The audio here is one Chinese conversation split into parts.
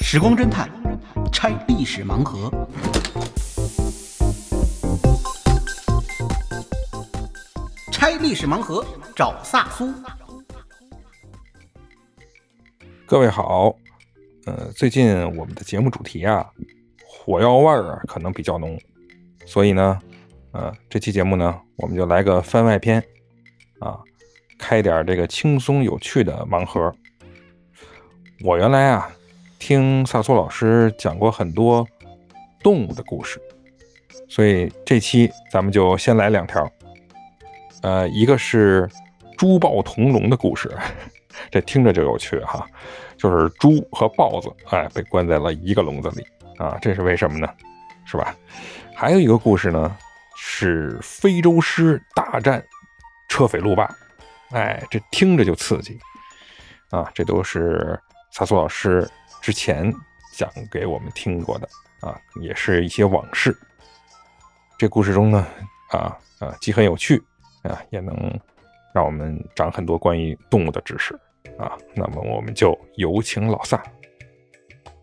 时光侦探拆历史盲盒。拆历史盲盒，找萨苏。各位好，呃，最近我们的节目主题啊，火药味儿啊，可能比较浓，所以呢，呃，这期节目呢，我们就来个番外篇啊，开点这个轻松有趣的盲盒。我原来啊，听萨苏老师讲过很多动物的故事，所以这期咱们就先来两条。呃，一个是猪豹同笼的故事，这听着就有趣哈，就是猪和豹子哎被关在了一个笼子里啊，这是为什么呢？是吧？还有一个故事呢，是非洲狮大战车匪路霸，哎，这听着就刺激啊，这都是萨苏老师之前讲给我们听过的啊，也是一些往事。这故事中呢，啊啊，既很有趣。啊，也能让我们长很多关于动物的知识啊。那么我们就有请老萨。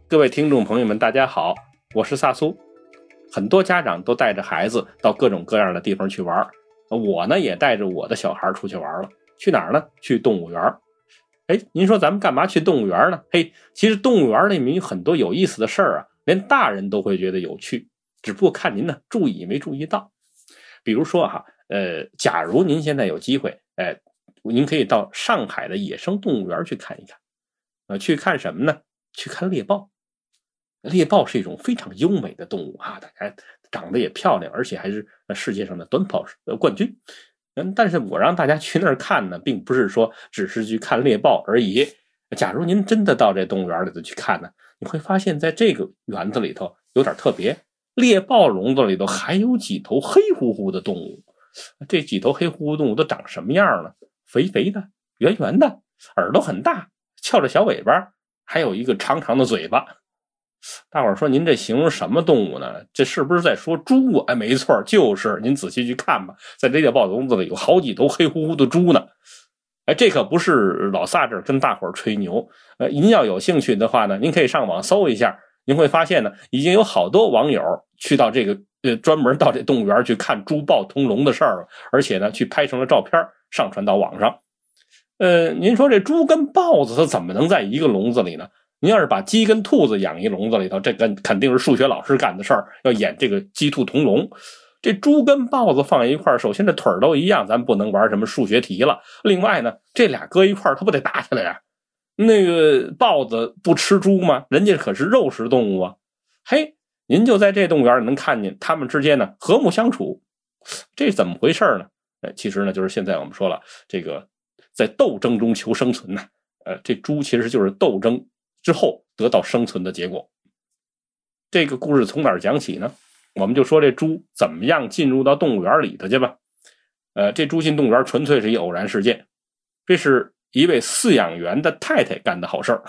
各位听众朋友们，大家好，我是萨苏。很多家长都带着孩子到各种各样的地方去玩，我呢也带着我的小孩出去玩了。去哪儿呢？去动物园。哎，您说咱们干嘛去动物园呢？嘿，其实动物园里面有很多有意思的事儿啊，连大人都会觉得有趣，只不过看您呢注意没注意到。比如说哈。呃，假如您现在有机会，哎，您可以到上海的野生动物园去看一看，呃，去看什么呢？去看猎豹。猎豹是一种非常优美的动物啊，大家长得也漂亮，而且还是世界上的短跑冠军。嗯，但是我让大家去那儿看呢，并不是说只是去看猎豹而已。假如您真的到这动物园里头去看呢，你会发现在这个园子里头有点特别，猎豹笼子里头还有几头黑乎乎的动物。这几头黑乎乎动物都长什么样呢？肥肥的，圆圆的，耳朵很大，翘着小尾巴，还有一个长长的嘴巴。大伙儿说：“您这形容什么动物呢？这是不是在说猪啊？”哎，没错，就是。您仔细去看吧，在这个豹笼子里有好几头黑乎乎的猪呢。哎，这可不是老萨这跟大伙儿吹牛。呃，您要有兴趣的话呢，您可以上网搜一下，您会发现呢，已经有好多网友去到这个。呃，专门到这动物园去看猪豹同笼的事儿了，而且呢，去拍成了照片上传到网上。呃，您说这猪跟豹子它怎么能在一个笼子里呢？您要是把鸡跟兔子养一笼子里头，这跟肯定是数学老师干的事儿，要演这个鸡兔同笼。这猪跟豹子放一块儿，首先这腿儿都一样，咱不能玩什么数学题了。另外呢，这俩搁一块儿，它不得打起来呀？那个豹子不吃猪吗？人家可是肉食动物啊！嘿。您就在这动物园里能看见他们之间呢和睦相处，这怎么回事呢？哎，其实呢就是现在我们说了，这个在斗争中求生存呢，呃，这猪其实就是斗争之后得到生存的结果。这个故事从哪儿讲起呢？我们就说这猪怎么样进入到动物园里头去吧。呃，这猪进动物园纯粹是一偶然事件，这是一位饲养员的太太干的好事儿。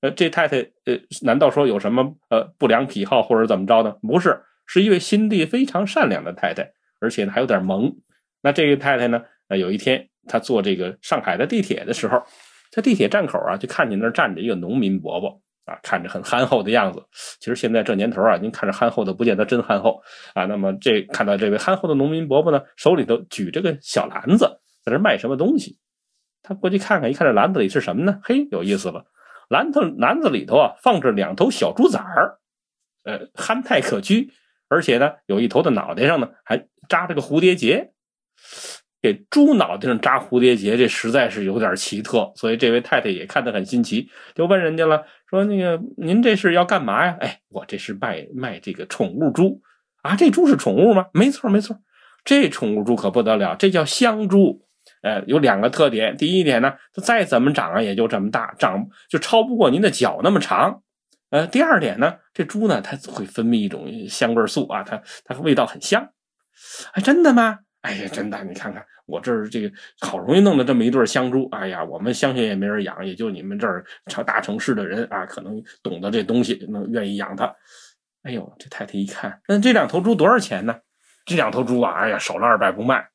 呃，这太太，呃，难道说有什么呃不良癖好或者怎么着呢？不是，是一位心地非常善良的太太，而且呢还有点萌。那这个太太呢，呃，有一天她坐这个上海的地铁的时候，在地铁站口啊，就看见那站着一个农民伯伯啊，看着很憨厚的样子。其实现在这年头啊，您看着憨厚的，不见得真憨厚啊。那么这看到这位憨厚的农民伯伯呢，手里头举着个小篮子，在那卖什么东西。他过去看看，一看这篮子里是什么呢？嘿，有意思了。篮子篮子里头啊，放着两头小猪崽儿，呃，憨态可掬，而且呢，有一头的脑袋上呢还扎着个蝴蝶结。给猪脑袋上扎蝴蝶结，这实在是有点奇特，所以这位太太也看得很新奇，就问人家了，说：“那个您这是要干嘛呀？”哎，我这是卖卖这个宠物猪啊，这猪是宠物吗？没错没错，这宠物猪可不得了，这叫香猪。呃，有两个特点。第一点呢，它再怎么长啊，也就这么大，长就超不过您的脚那么长。呃，第二点呢，这猪呢，它会分泌一种香味素啊，它它味道很香。哎，真的吗？哎呀，真的，你看看我这儿这个好容易弄的这么一对香猪，哎呀，我们乡下也没人养，也就你们这儿城大城市的人啊，可能懂得这东西，能愿意养它。哎呦，这太太一看，那这两头猪多少钱呢？这两头猪啊，哎呀，少了二百不卖。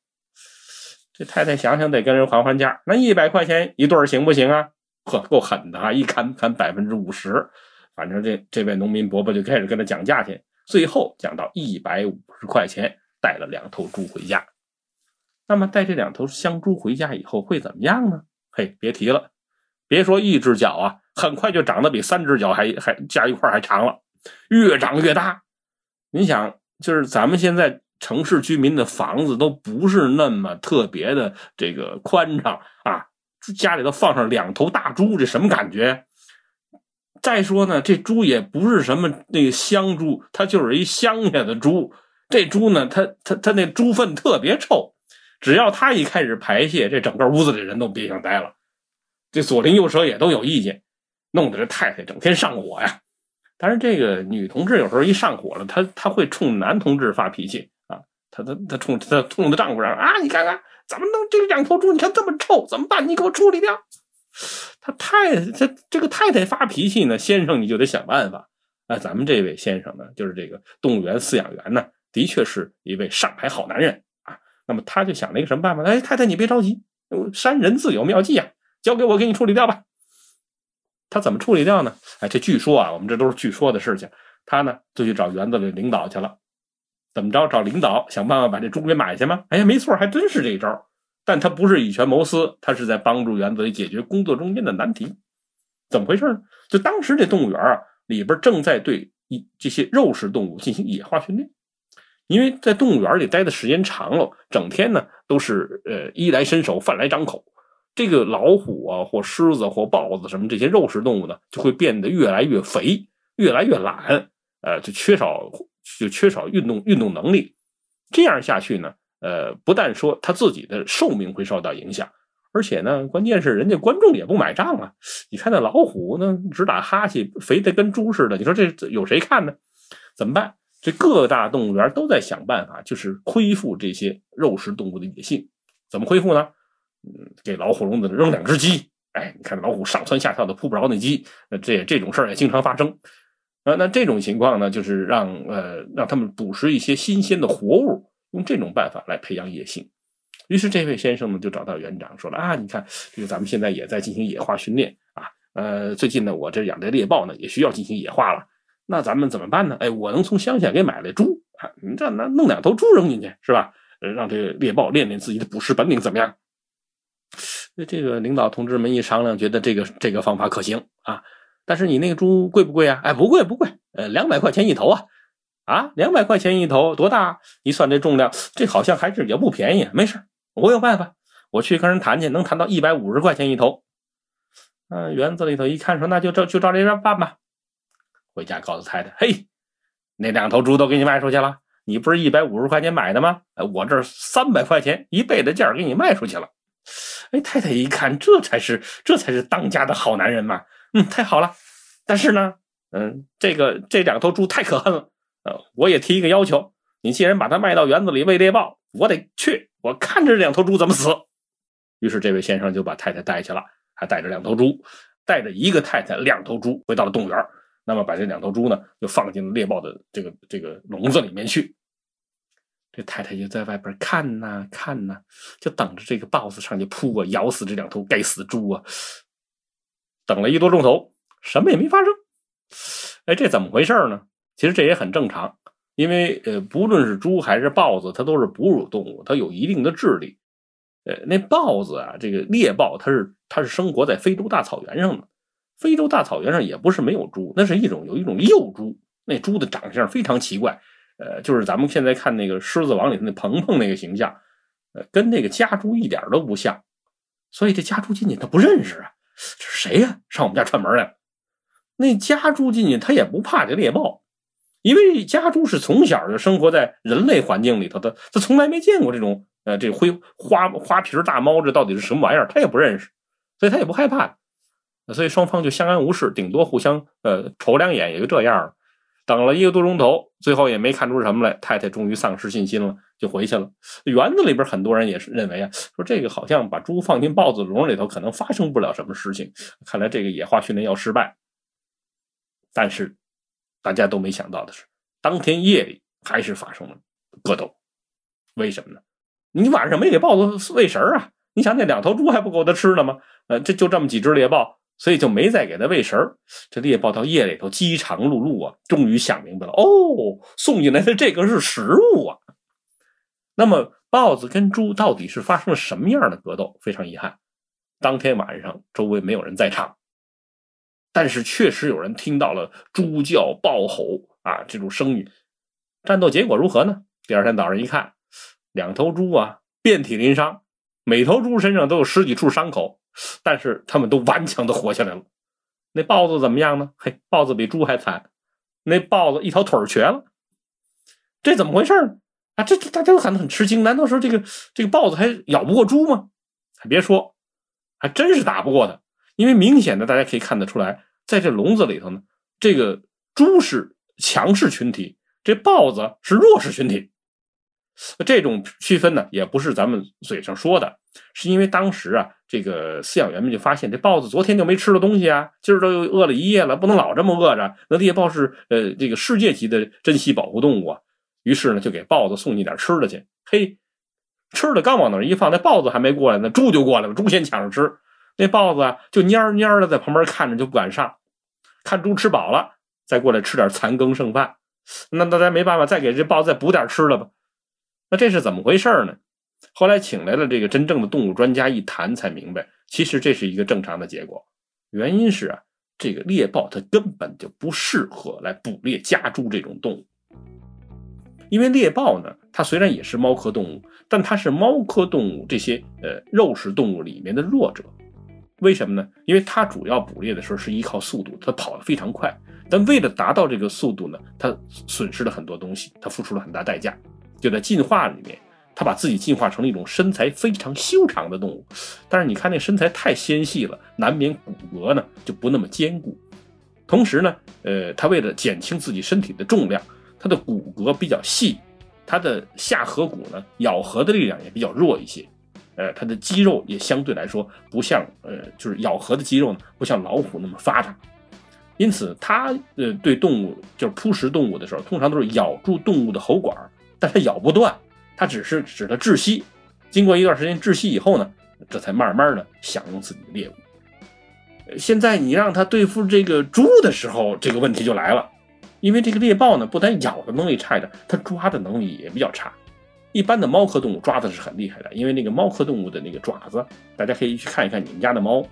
这太太想想得跟人还还价，那一百块钱一对行不行啊？呵，够狠的啊！一砍砍百分之五十，反正这这位农民伯伯就开始跟他讲价钱，最后讲到一百五十块钱，带了两头猪回家。那么带这两头香猪回家以后会怎么样呢？嘿，别提了，别说一只脚啊，很快就长得比三只脚还还加一块还长了，越长越大。你想，就是咱们现在城市居民的房子都不是那么特别的这个宽敞啊，家里头放上两头大猪，这什么感觉？再说呢，这猪也不是什么那个乡猪，它就是一乡下的猪。这猪呢，它它它那猪粪特别臭。只要他一开始排泄，这整个屋子里人都别想待了。这左邻右舍也都有意见，弄得这太太整天上火呀。但是这个女同志有时候一上火了，她她会冲男同志发脾气啊，她她她冲她冲她丈夫说啊，你看看怎么弄这两头猪？你看这么臭，怎么办？你给我处理掉。他太这这个太太发脾气呢，先生你就得想办法。啊，咱们这位先生呢，就是这个动物园饲养员呢，的确是一位上海好男人。那么他就想了一个什么办法？哎，太太你别着急，山人自有妙计啊，交给我给你处理掉吧。他怎么处理掉呢？哎，这据说啊，我们这都是据说的事情。他呢就去找园子里领导去了，怎么着？找领导想办法把这猪给买去吗？哎呀，没错，还真是这一招。但他不是以权谋私，他是在帮助园子里解决工作中间的难题。怎么回事呢？就当时这动物园啊里边正在对一这些肉食动物进行野化训练。因为在动物园里待的时间长了，整天呢都是呃衣来伸手饭来张口，这个老虎啊或狮子或豹子什么这些肉食动物呢就会变得越来越肥，越来越懒，呃就缺少就缺少运动运动能力，这样下去呢，呃不但说他自己的寿命会受到影响，而且呢关键是人家观众也不买账啊！你看那老虎呢直打哈欠，肥的跟猪似的，你说这有谁看呢？怎么办？这各大动物园都在想办法，就是恢复这些肉食动物的野性。怎么恢复呢？嗯，给老虎笼子扔两只鸡。哎，你看老虎上蹿下跳的扑不着那鸡，那这这种事儿也经常发生。呃，那这种情况呢，就是让呃让他们捕食一些新鲜的活物，用这种办法来培养野性。于是这位先生呢就找到园长说了啊，你看这个咱们现在也在进行野化训练啊，呃，最近呢我这养的猎豹呢也需要进行野化了。那咱们怎么办呢？哎，我能从乡下给买来猪啊，你这那弄两头猪扔进去是吧？让这个猎豹练练自己的捕食本领怎么样？那这个领导同志们一商量，觉得这个这个方法可行啊。但是你那个猪贵不贵啊？哎，不贵不贵，呃，两百块钱一头啊，啊，两百块钱一头多大？一算这重量，这好像还是也不便宜。没事，我有办法，我去跟人谈去，能谈到一百五十块钱一头。嗯，园子里头一看，说那就照就照这样办吧。回家告诉太太：“嘿，那两头猪都给你卖出去了。你不是一百五十块钱买的吗？我这三百块钱一倍的价给你卖出去了。”哎，太太一看，这才是这才是当家的好男人嘛！嗯，太好了。但是呢，嗯，这个这两头猪太可恨了。呃，我也提一个要求：你既然把它卖到园子里喂猎豹，我得去，我看着这两头猪怎么死。于是这位先生就把太太带去了，还带着两头猪，带着一个太太、两头猪回到了动物园。那么把这两头猪呢，就放进了猎豹的这个这个笼子里面去。这太太就在外边看呐看呐，就等着这个豹子上去扑啊，咬死这两头该死猪啊。等了一多钟头，什么也没发生。哎，这怎么回事呢？其实这也很正常，因为呃，不论是猪还是豹子，它都是哺乳动物，它有一定的智力。呃，那豹子啊，这个猎豹，它是它是生活在非洲大草原上的。非洲大草原上也不是没有猪，那是一种有一种幼猪，那猪的长相非常奇怪，呃，就是咱们现在看那个《狮子王》里头那鹏鹏那个形象，呃，跟那个家猪一点都不像，所以这家猪进去他不认识啊，这是谁呀？上我们家串门来了？那家猪进去他也不怕这猎豹，因为家猪是从小就生活在人类环境里头的，他从来没见过这种呃这灰花花皮大猫，这到底是什么玩意儿？他也不认识，所以他也不害怕。所以双方就相安无事，顶多互相呃瞅两眼，也就这样了。等了一个多钟头，最后也没看出什么来。太太终于丧失信心了，就回去了。园子里边很多人也是认为啊，说这个好像把猪放进豹子笼里头，可能发生不了什么事情。看来这个野化训练要失败。但是大家都没想到的是，当天夜里还是发生了格斗。为什么呢？你晚上没给豹子喂食啊？你想那两头猪还不够它吃的吗？呃，这就这么几只猎豹。所以就没再给它喂食儿。这猎豹到夜里头饥肠辘辘啊，终于想明白了，哦，送进来的这个是食物啊。那么豹子跟猪到底是发生了什么样的格斗？非常遗憾，当天晚上周围没有人在场，但是确实有人听到了猪叫、豹吼啊这种声音。战斗结果如何呢？第二天早上一看，两头猪啊遍体鳞伤，每头猪身上都有十几处伤口，但是他们都顽强的活下来了。那豹子怎么样呢？嘿，豹子比猪还惨，那豹子一条腿瘸了。这怎么回事呢？啊，这这大家都很很吃惊。难道说这个这个豹子还咬不过猪吗？还别说，还真是打不过它。因为明显的大家可以看得出来，在这笼子里头呢，这个猪是强势群体，这豹子是弱势群体。这种区分呢，也不是咱们嘴上说的，是因为当时啊，这个饲养员们就发现这豹子昨天就没吃了东西啊，今儿都又饿了一夜了，不能老这么饿着。那猎豹是呃这个世界级的珍稀保护动物啊。于是呢，就给豹子送进点吃的去。嘿，吃的刚往那儿一放，那豹子还没过来，呢猪就过来了。猪先抢着吃，那豹子啊就蔫蔫的在旁边看着，就不敢上。看猪吃饱了，再过来吃点残羹剩饭。那大家没办法，再给这豹子再补点吃的吧。那这是怎么回事呢？后来请来了这个真正的动物专家一谈，才明白，其实这是一个正常的结果。原因是啊，这个猎豹它根本就不适合来捕猎家猪这种动物。因为猎豹呢，它虽然也是猫科动物，但它是猫科动物这些呃肉食动物里面的弱者。为什么呢？因为它主要捕猎的时候是依靠速度，它跑得非常快。但为了达到这个速度呢，它损失了很多东西，它付出了很大代价。就在进化里面，它把自己进化成了一种身材非常修长的动物。但是你看那身材太纤细了，难免骨骼呢就不那么坚固。同时呢，呃，它为了减轻自己身体的重量。它的骨骼比较细，它的下颌骨呢咬合的力量也比较弱一些，呃，它的肌肉也相对来说不像呃，就是咬合的肌肉呢不像老虎那么发达，因此它呃对动物就是扑食动物的时候，通常都是咬住动物的喉管，但它咬不断，它只是使它窒息，经过一段时间窒息以后呢，这才慢慢的享用自己的猎物。现在你让它对付这个猪的时候，这个问题就来了。因为这个猎豹呢，不但咬的能力差一点，它抓的能力也比较差。一般的猫科动物抓的是很厉害的，因为那个猫科动物的那个爪子，大家可以去看一看你们家的猫，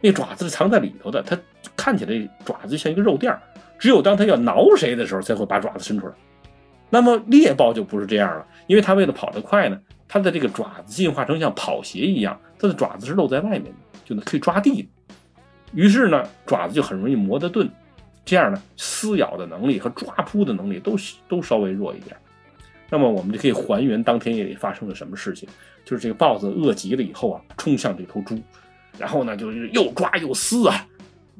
那爪子是藏在里头的，它看起来爪子像一个肉垫儿，只有当它要挠谁的时候，才会把爪子伸出来。那么猎豹就不是这样了，因为它为了跑得快呢，它的这个爪子进化成像跑鞋一样，它的爪子是露在外面的，就能可以抓地。于是呢，爪子就很容易磨得钝。这样呢，撕咬的能力和抓扑的能力都都稍微弱一点。那么我们就可以还原当天夜里发生了什么事情，就是这个豹子饿极了以后啊，冲向这头猪，然后呢就是又抓又撕啊，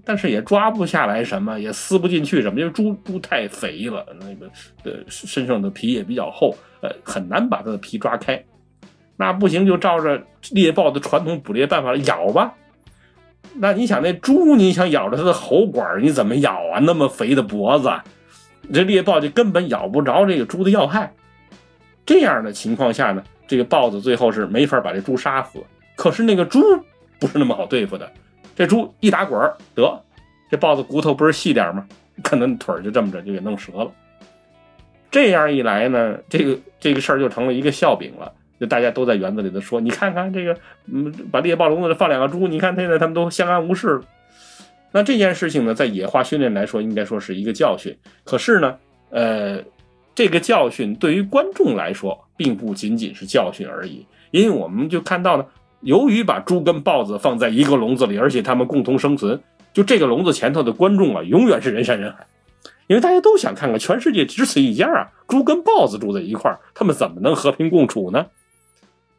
但是也抓不下来什么，也撕不进去什么，因为猪猪太肥了，那个呃身上的皮也比较厚，呃很难把它的皮抓开。那不行，就照着猎豹的传统捕猎办法咬吧。那你想那猪，你想咬着它的喉管，你怎么咬啊？那么肥的脖子，这猎豹就根本咬不着这个猪的要害。这样的情况下呢，这个豹子最后是没法把这猪杀死。可是那个猪不是那么好对付的，这猪一打滚得，这豹子骨头不是细点吗？可能腿就这么着就给弄折了。这样一来呢，这个这个事儿就成了一个笑柄了。就大家都在园子里头说，你看看这个，嗯，把猎豹笼子里放两个猪，你看现在他们都相安无事。那这件事情呢，在野化训练来说，应该说是一个教训。可是呢，呃，这个教训对于观众来说，并不仅仅是教训而已，因为我们就看到呢，由于把猪跟豹子放在一个笼子里，而且它们共同生存，就这个笼子前头的观众啊，永远是人山人海。因为大家都想看看，全世界只此一家啊，猪跟豹子住在一块儿，他们怎么能和平共处呢？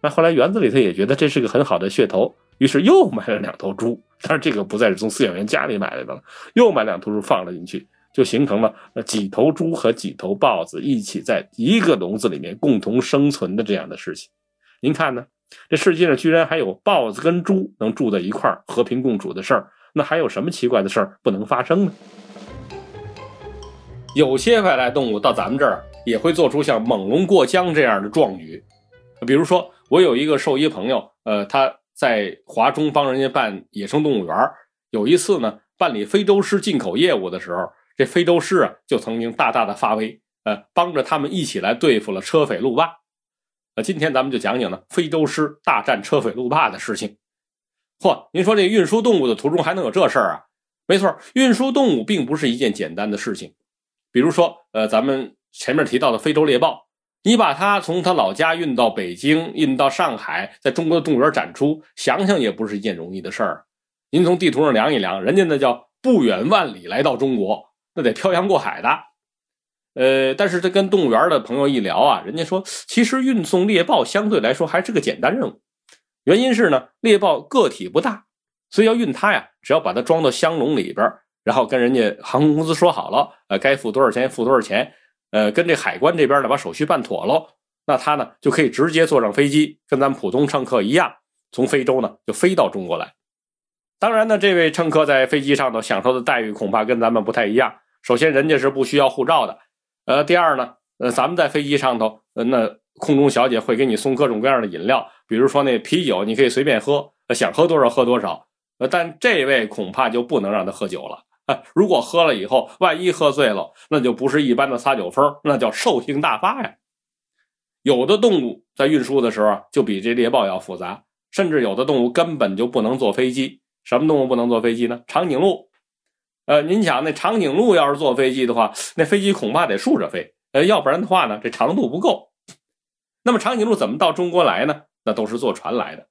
那后来园子里头也觉得这是个很好的噱头，于是又买了两头猪，但是这个不再是从饲养员家里买来的了，又买两头猪放了进去，就形成了那几头猪和几头豹子一起在一个笼子里面共同生存的这样的事情。您看呢？这世界上居然还有豹子跟猪能住在一块儿和平共处的事儿，那还有什么奇怪的事儿不能发生呢？有些外来动物到咱们这儿也会做出像猛龙过江这样的壮举，比如说。我有一个兽医朋友，呃，他在华中帮人家办野生动物园有一次呢，办理非洲狮进口业务的时候，这非洲狮啊就曾经大大的发威，呃，帮着他们一起来对付了车匪路霸。今天咱们就讲讲呢，非洲狮大战车匪路霸的事情。嚯，您说这运输动物的途中还能有这事儿啊？没错，运输动物并不是一件简单的事情。比如说，呃，咱们前面提到的非洲猎豹，你把它从它老家运到北京，运到上海，在中国的动物园展出，想想也不是一件容易的事儿。您从地图上量一量，人家那叫不远万里来到中国，那得漂洋过海的。呃，但是这跟动物园的朋友一聊啊，人家说，其实运送猎豹相对来说还是个简单任务。原因是呢，猎豹个体不大，所以要运它呀，只要把它装到箱笼里边，然后跟人家航空公司说好了，呃，该付多少钱付多少钱，呃，跟这海关这边呢把手续办妥了，那他呢就可以直接坐上飞机，跟咱们普通乘客一样，从非洲呢就飞到中国来。当然呢，这位乘客在飞机上头享受的待遇恐怕跟咱们不太一样。首先，人家是不需要护照的，呃，第二呢，呃，咱们在飞机上头，呃，那。空中小姐会给你送各种各样的饮料，比如说那啤酒，你可以随便喝，想喝多少喝多少。呃，但这位恐怕就不能让他喝酒了啊！如果喝了以后，万一喝醉了，那就不是一般的撒酒疯，那叫兽性大发呀。有的动物在运输的时候就比这猎豹要复杂，甚至有的动物根本就不能坐飞机。什么动物不能坐飞机呢？长颈鹿。呃，您想那长颈鹿要是坐飞机的话，那飞机恐怕得竖着飞，呃，要不然的话呢，这长度不够。那么长颈鹿怎么到中国来呢？那都是坐船来的，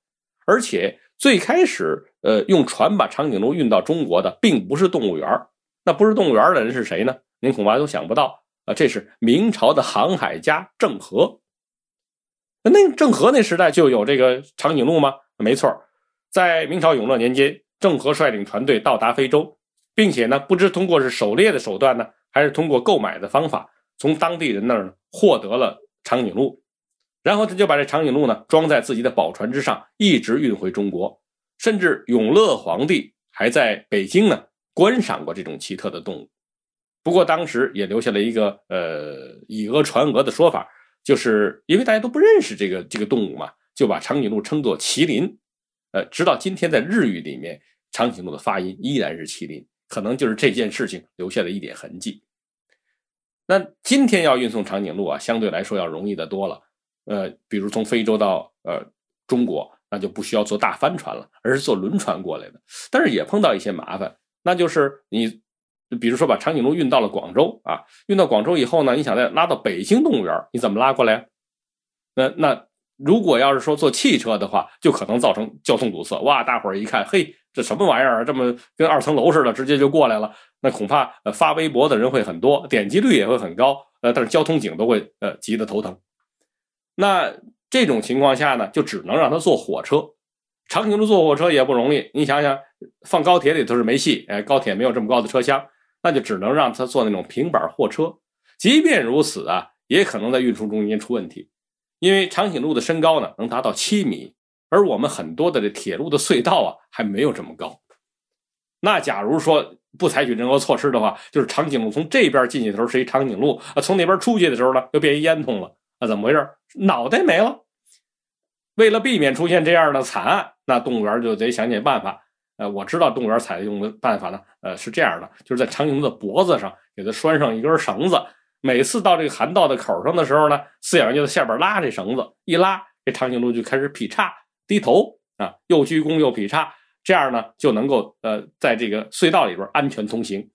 而且最开始，呃，用船把长颈鹿运到中国的，并不是动物园那不是动物园的人是谁呢？您恐怕都想不到啊！这是明朝的航海家郑和。那郑和那时代就有这个长颈鹿吗？没错，在明朝永乐年间，郑和率领船队到达非洲，并且呢，不知通过是狩猎的手段呢，还是通过购买的方法，从当地人那儿获得了长颈鹿。然后他就把这长颈鹿呢装在自己的宝船之上，一直运回中国。甚至永乐皇帝还在北京呢观赏过这种奇特的动物。不过当时也留下了一个呃以讹传讹的说法，就是因为大家都不认识这个这个动物嘛，就把长颈鹿称作麒麟。呃，直到今天在日语里面，长颈鹿的发音依然是麒麟，可能就是这件事情留下的一点痕迹。那今天要运送长颈鹿啊，相对来说要容易的多了。呃，比如从非洲到呃中国，那就不需要坐大帆船了，而是坐轮船过来的。但是也碰到一些麻烦，那就是你，比如说把长颈鹿运到了广州啊，运到广州以后呢，你想再拉到北京动物园，你怎么拉过来？那那如果要是说坐汽车的话，就可能造成交通堵塞。哇，大伙儿一看，嘿，这什么玩意儿啊？这么跟二层楼似的，直接就过来了。那恐怕呃发微博的人会很多，点击率也会很高。呃，但是交通警都会呃急得头疼。那这种情况下呢，就只能让他坐火车。长颈鹿坐火车也不容易，你想想，放高铁里头是没戏。哎，高铁没有这么高的车厢，那就只能让他坐那种平板货车。即便如此啊，也可能在运输中间出问题，因为长颈鹿的身高呢能达到七米，而我们很多的这铁路的隧道啊还没有这么高。那假如说不采取任何措施的话，就是长颈鹿从这边进去的时候是一长颈鹿啊，从那边出去的时候呢又变一烟囱了。那怎么回事？脑袋没了。为了避免出现这样的惨案，那动物园就得想想办法。呃，我知道动物园采用的办法呢，呃，是这样的，就是在长颈鹿的脖子上给它拴上一根绳子。每次到这个涵道的口上的时候呢，饲养员就在下边拉这绳子，一拉，这长颈鹿就开始劈叉、低头啊，又鞠躬又劈叉，这样呢就能够呃在这个隧道里边安全通行。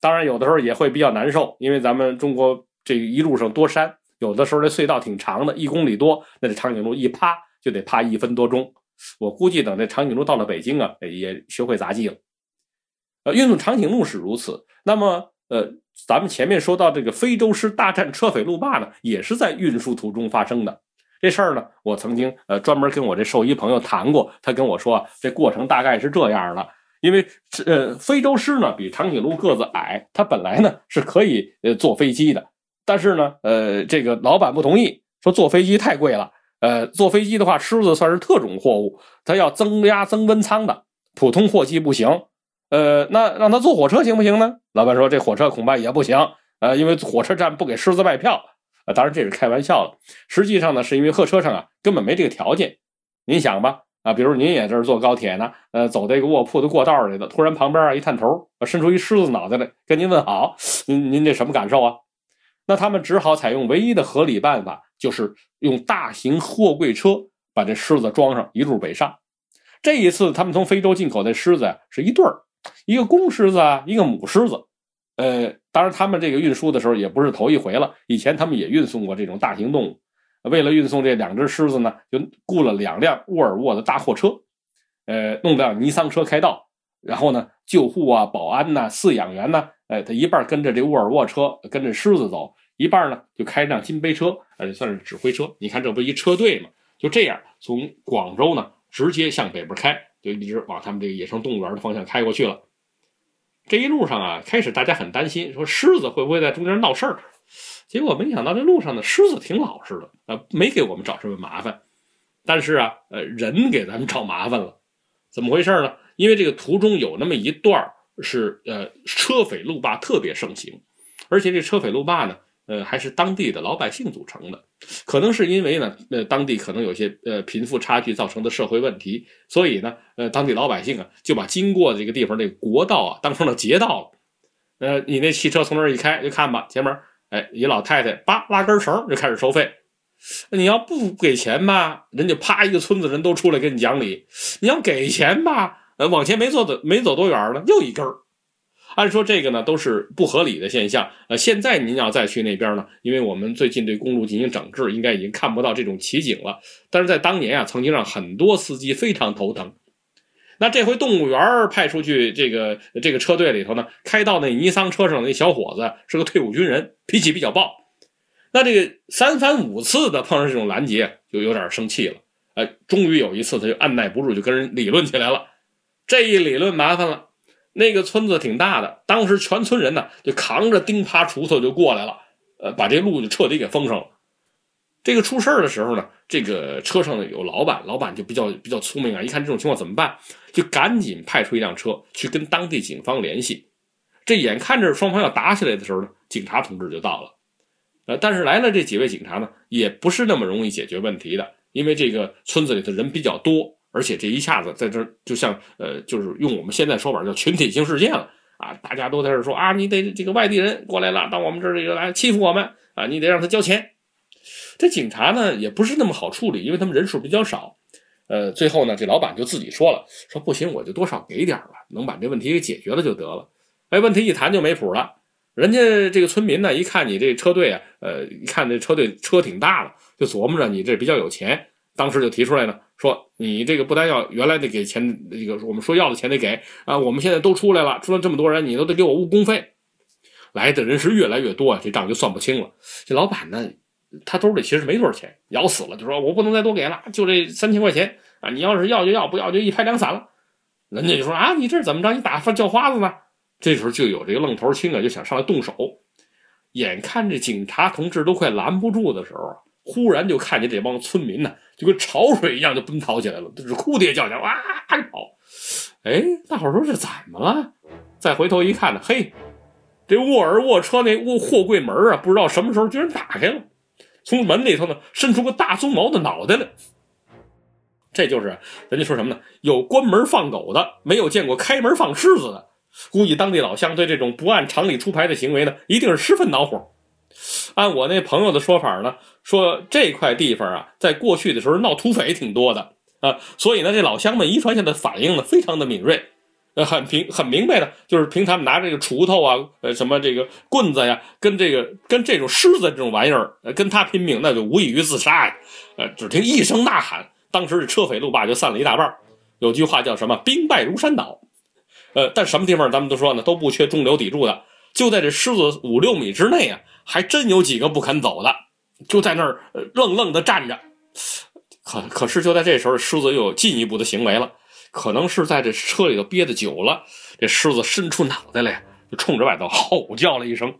当然，有的时候也会比较难受，因为咱们中国这一路上多山。有的时候这隧道挺长的，一公里多，那这长颈鹿一趴就得趴一分多钟。我估计等这长颈鹿到了北京啊，也学会杂技了。呃，运送长颈鹿是如此。那么，呃，咱们前面说到这个非洲狮大战车匪路霸呢，也是在运输途中发生的。这事儿呢，我曾经呃专门跟我这兽医朋友谈过，他跟我说，这过程大概是这样的：因为呃，非洲狮呢比长颈鹿个子矮，它本来呢是可以呃坐飞机的。但是呢，呃，这个老板不同意，说坐飞机太贵了。呃，坐飞机的话，狮子算是特种货物，它要增压增温舱的，普通货机不行。呃，那让他坐火车行不行呢？老板说这火车恐怕也不行，呃，因为火车站不给狮子卖票。啊当然这是开玩笑的，实际上呢，是因为客车上啊根本没这个条件。您想吧，啊，比如您也这是坐高铁呢，呃，走这个卧铺的过道里头，突然旁边啊一探头，伸出一狮子脑袋来跟您问好，您您这什么感受啊？那他们只好采用唯一的合理办法，就是用大型货柜车把这狮子装上，一路北上。这一次，他们从非洲进口的狮子呀，是一对儿，一个公狮子啊，一个母狮子。呃，当然，他们这个运输的时候也不是头一回了，以前他们也运送过这种大型动物。为了运送这两只狮子呢，就雇了两辆沃尔沃的大货车，呃，弄辆尼桑车开道，然后呢，救护啊、保安呐、饲养员呐，呃，他一半跟着这沃尔沃车，跟着狮子走，一半呢就开辆金杯车，呃，算是指挥车。你看，这不一车队吗？就这样从广州呢直接向北边开，就一直往他们这个野生动物园的方向开过去了。这一路上啊，开始大家很担心，说狮子会不会在中间闹事儿？结果没想到这路上的狮子挺老实的，呃，没给我们找什么麻烦。但是啊，呃，人给咱们找麻烦了，怎么回事呢？因为这个途中有那么一段是呃车匪路霸特别盛行，而且这车匪路霸呢，呃，还是当地的老百姓组成的。可能是因为呢，呃，当地可能有些呃贫富差距造成的社会问题，所以呢，呃，当地老百姓啊就把经过这个地方这个国道啊当成了劫道了。呃，你那汽车从那儿一开，就看吧，前面哎一老太太叭拉根绳就开始收费。你要不给钱吧，人家啪一个村子人都出来给你讲理；你要给钱吧，呃，往前没走的没走多远了，又一根儿。按说这个呢都是不合理的现象。呃，现在您要再去那边呢，因为我们最近对公路进行整治，应该已经看不到这种奇景了。但是在当年啊，曾经让很多司机非常头疼。那这回动物园派出去这个这个车队里头呢，开到那尼桑车上的那小伙子是个退伍军人，脾气比较暴。那这个三番五次的碰上这种拦截，就有点生气了。哎，终于有一次他就按耐不住，就跟人理论起来了。这一理论麻烦了，那个村子挺大的，当时全村人呢就扛着钉耙锄头就过来了，呃，把这路就彻底给封上了。这个出事儿的时候呢，这个车上呢有老板，老板就比较比较聪明啊，一看这种情况怎么办，就赶紧派出一辆车去跟当地警方联系。这眼看着双方要打起来的时候呢，警察同志就到了。呃，但是来了这几位警察呢，也不是那么容易解决问题的，因为这个村子里的人比较多，而且这一下子在这就像呃，就是用我们现在说法叫群体性事件了啊，大家都在这说啊，你得这个外地人过来了，到我们这儿这个来欺负我们啊，你得让他交钱。这警察呢也不是那么好处理，因为他们人数比较少。呃，最后呢，这老板就自己说了，说不行，我就多少给点吧，能把这问题给解决了就得了。哎，问题一谈就没谱了。人家这个村民呢，一看你这车队啊，呃，一看这车队车挺大的，就琢磨着你这比较有钱，当时就提出来呢，说你这个不单要原来得给钱，这个我们说要的钱得给啊，我们现在都出来了，出了这么多人，你都得给我误工费。来的人是越来越多啊，这账就算不清了。这老板呢，他兜里其实没多少钱，咬死了就说我不能再多给了，就这三千块钱啊，你要是要就要，不要就一拍两散了。人家就说啊，你这怎么着？你打发叫花子呢？这时候就有这个愣头青啊，就想上来动手。眼看这警察同志都快拦不住的时候，忽然就看见这帮村民呢，就跟潮水一样就奔跑起来了，就是哭爹叫娘哇就跑。哎，大伙说这怎么了？再回头一看呢，嘿，这沃尔沃车那货货柜门啊，不知道什么时候居然打开了，从门里头呢伸出个大棕毛的脑袋来。这就是人家说什么呢？有关门放狗的，没有见过开门放狮子的。估计当地老乡对这种不按常理出牌的行为呢，一定是十分恼火。按我那朋友的说法呢，说这块地方啊，在过去的时候闹土匪挺多的啊，所以呢，这老乡们遗传下的反应呢，非常的敏锐，呃，很平很明白的，就是凭他们拿这个锄头啊，呃，什么这个棍子呀，跟这个跟这种狮子这种玩意儿，呃，跟他拼命，那就无异于自杀呀。呃，只听一声呐喊，当时这车匪路霸就散了一大半。有句话叫什么？兵败如山倒。呃，但什么地方咱们都说呢，都不缺中流砥柱的。就在这狮子五六米之内啊，还真有几个不肯走的，就在那儿愣愣的站着。可可是就在这时候，狮子又有进一步的行为了。可能是在这车里头憋的久了，这狮子伸出脑袋来，就冲着外头吼叫了一声。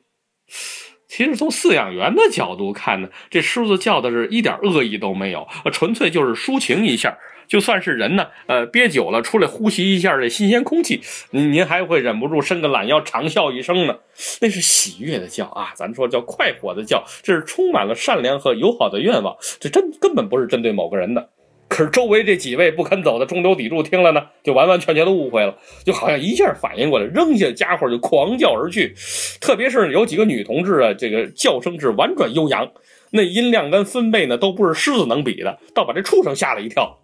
其实从饲养员的角度看呢，这狮子叫的是一点恶意都没有，纯粹就是抒情一下。就算是人呢，呃，憋久了出来呼吸一下这新鲜空气，您您还会忍不住伸个懒腰长啸一声呢？那是喜悦的叫啊，咱说叫快活的叫，这是充满了善良和友好的愿望，这真根本不是针对某个人的。可是周围这几位不肯走的中流砥柱听了呢，就完完全全的误会了，就好像一下反应过来，扔下家伙就狂叫而去。特别是有几个女同志啊，这个叫声是婉转悠扬，那音量跟分贝呢都不是狮子能比的，倒把这畜生吓了一跳。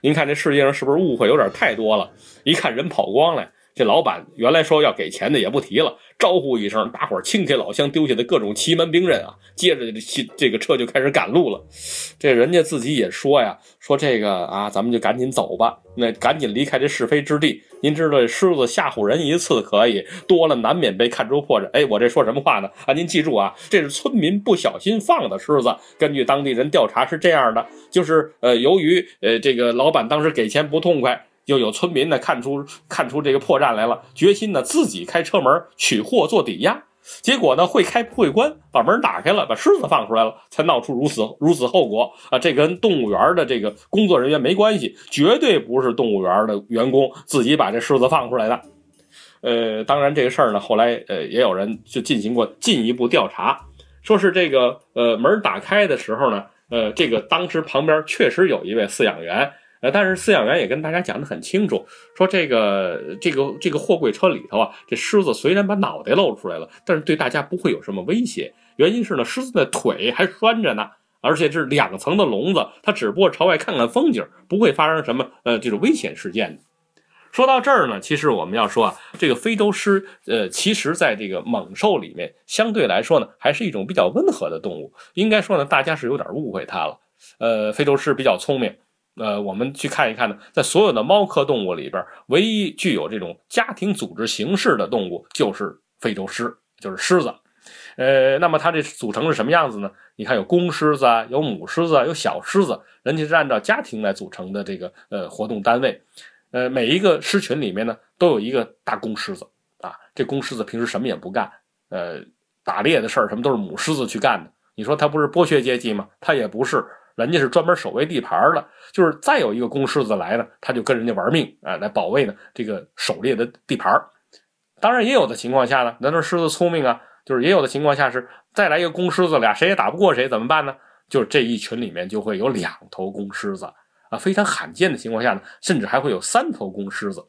您看这世界上是不是误会有点太多了？一看人跑光了。这老板原来说要给钱的也不提了，招呼一声，大伙儿轻铁老乡丢下的各种奇门兵刃啊，接着这这个车就开始赶路了。这人家自己也说呀，说这个啊，咱们就赶紧走吧，那赶紧离开这是非之地。您知道，狮子吓唬人一次可以，多了难免被看出破绽。哎，我这说什么话呢？啊，您记住啊，这是村民不小心放的狮子。根据当地人调查是这样的，就是呃，由于呃这个老板当时给钱不痛快。又有村民呢看出看出这个破绽来了，决心呢自己开车门取货做抵押。结果呢会开不会关，把门打开了，把狮子放出来了，才闹出如此如此后果啊！这跟动物园的这个工作人员没关系，绝对不是动物园的员工自己把这狮子放出来的。呃，当然这个事儿呢，后来呃也有人就进行过进一步调查，说是这个呃门打开的时候呢，呃这个当时旁边确实有一位饲养员。呃，但是饲养员也跟大家讲得很清楚，说这个这个这个货柜车里头啊，这狮子虽然把脑袋露出来了，但是对大家不会有什么威胁。原因是呢，狮子的腿还拴着呢，而且是两层的笼子，它只不过朝外看看风景，不会发生什么呃这种危险事件。说到这儿呢，其实我们要说啊，这个非洲狮，呃，其实在这个猛兽里面，相对来说呢，还是一种比较温和的动物。应该说呢，大家是有点误会它了。呃，非洲狮比较聪明。呃，我们去看一看呢，在所有的猫科动物里边，唯一具有这种家庭组织形式的动物就是非洲狮，就是狮子。呃，那么它这组成是什么样子呢？你看，有公狮子啊，有母狮子啊，有小狮子，人家是按照家庭来组成的这个呃活动单位。呃，每一个狮群里面呢，都有一个大公狮子啊。这公狮子平时什么也不干，呃，打猎的事儿什么都是母狮子去干的。你说它不是剥削阶级吗？它也不是。人家是专门守卫地盘的，就是再有一个公狮子来呢，他就跟人家玩命啊，来保卫呢这个狩猎的地盘当然，也有的情况下呢，那这狮子聪明啊，就是也有的情况下是再来一个公狮子，俩谁也打不过谁，怎么办呢？就是这一群里面就会有两头公狮子啊，非常罕见的情况下呢，甚至还会有三头公狮子。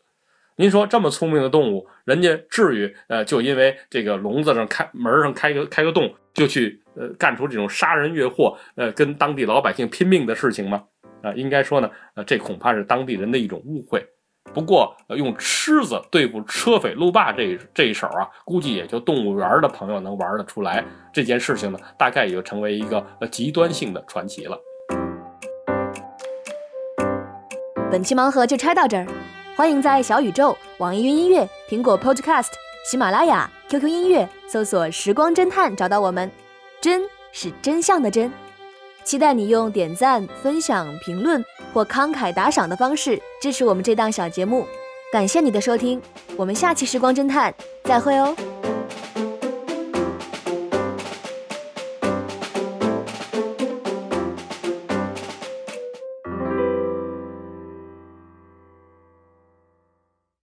您说这么聪明的动物，人家至于呃，就因为这个笼子上开门上开个开个洞，就去呃干出这种杀人越货，呃，跟当地老百姓拼命的事情吗？啊，应该说呢，呃，这恐怕是当地人的一种误会。不过，用狮子对付车匪路霸这这一手啊，估计也就动物园的朋友能玩得出来。这件事情呢，大概也就成为一个呃极端性的传奇了。本期盲盒就拆到这儿。欢迎在小宇宙、网易云音乐、苹果 Podcast、喜马拉雅、QQ 音乐搜索“时光侦探”找到我们。真是真相的真，期待你用点赞、分享、评论或慷慨打赏的方式支持我们这档小节目。感谢你的收听，我们下期《时光侦探》再会哦。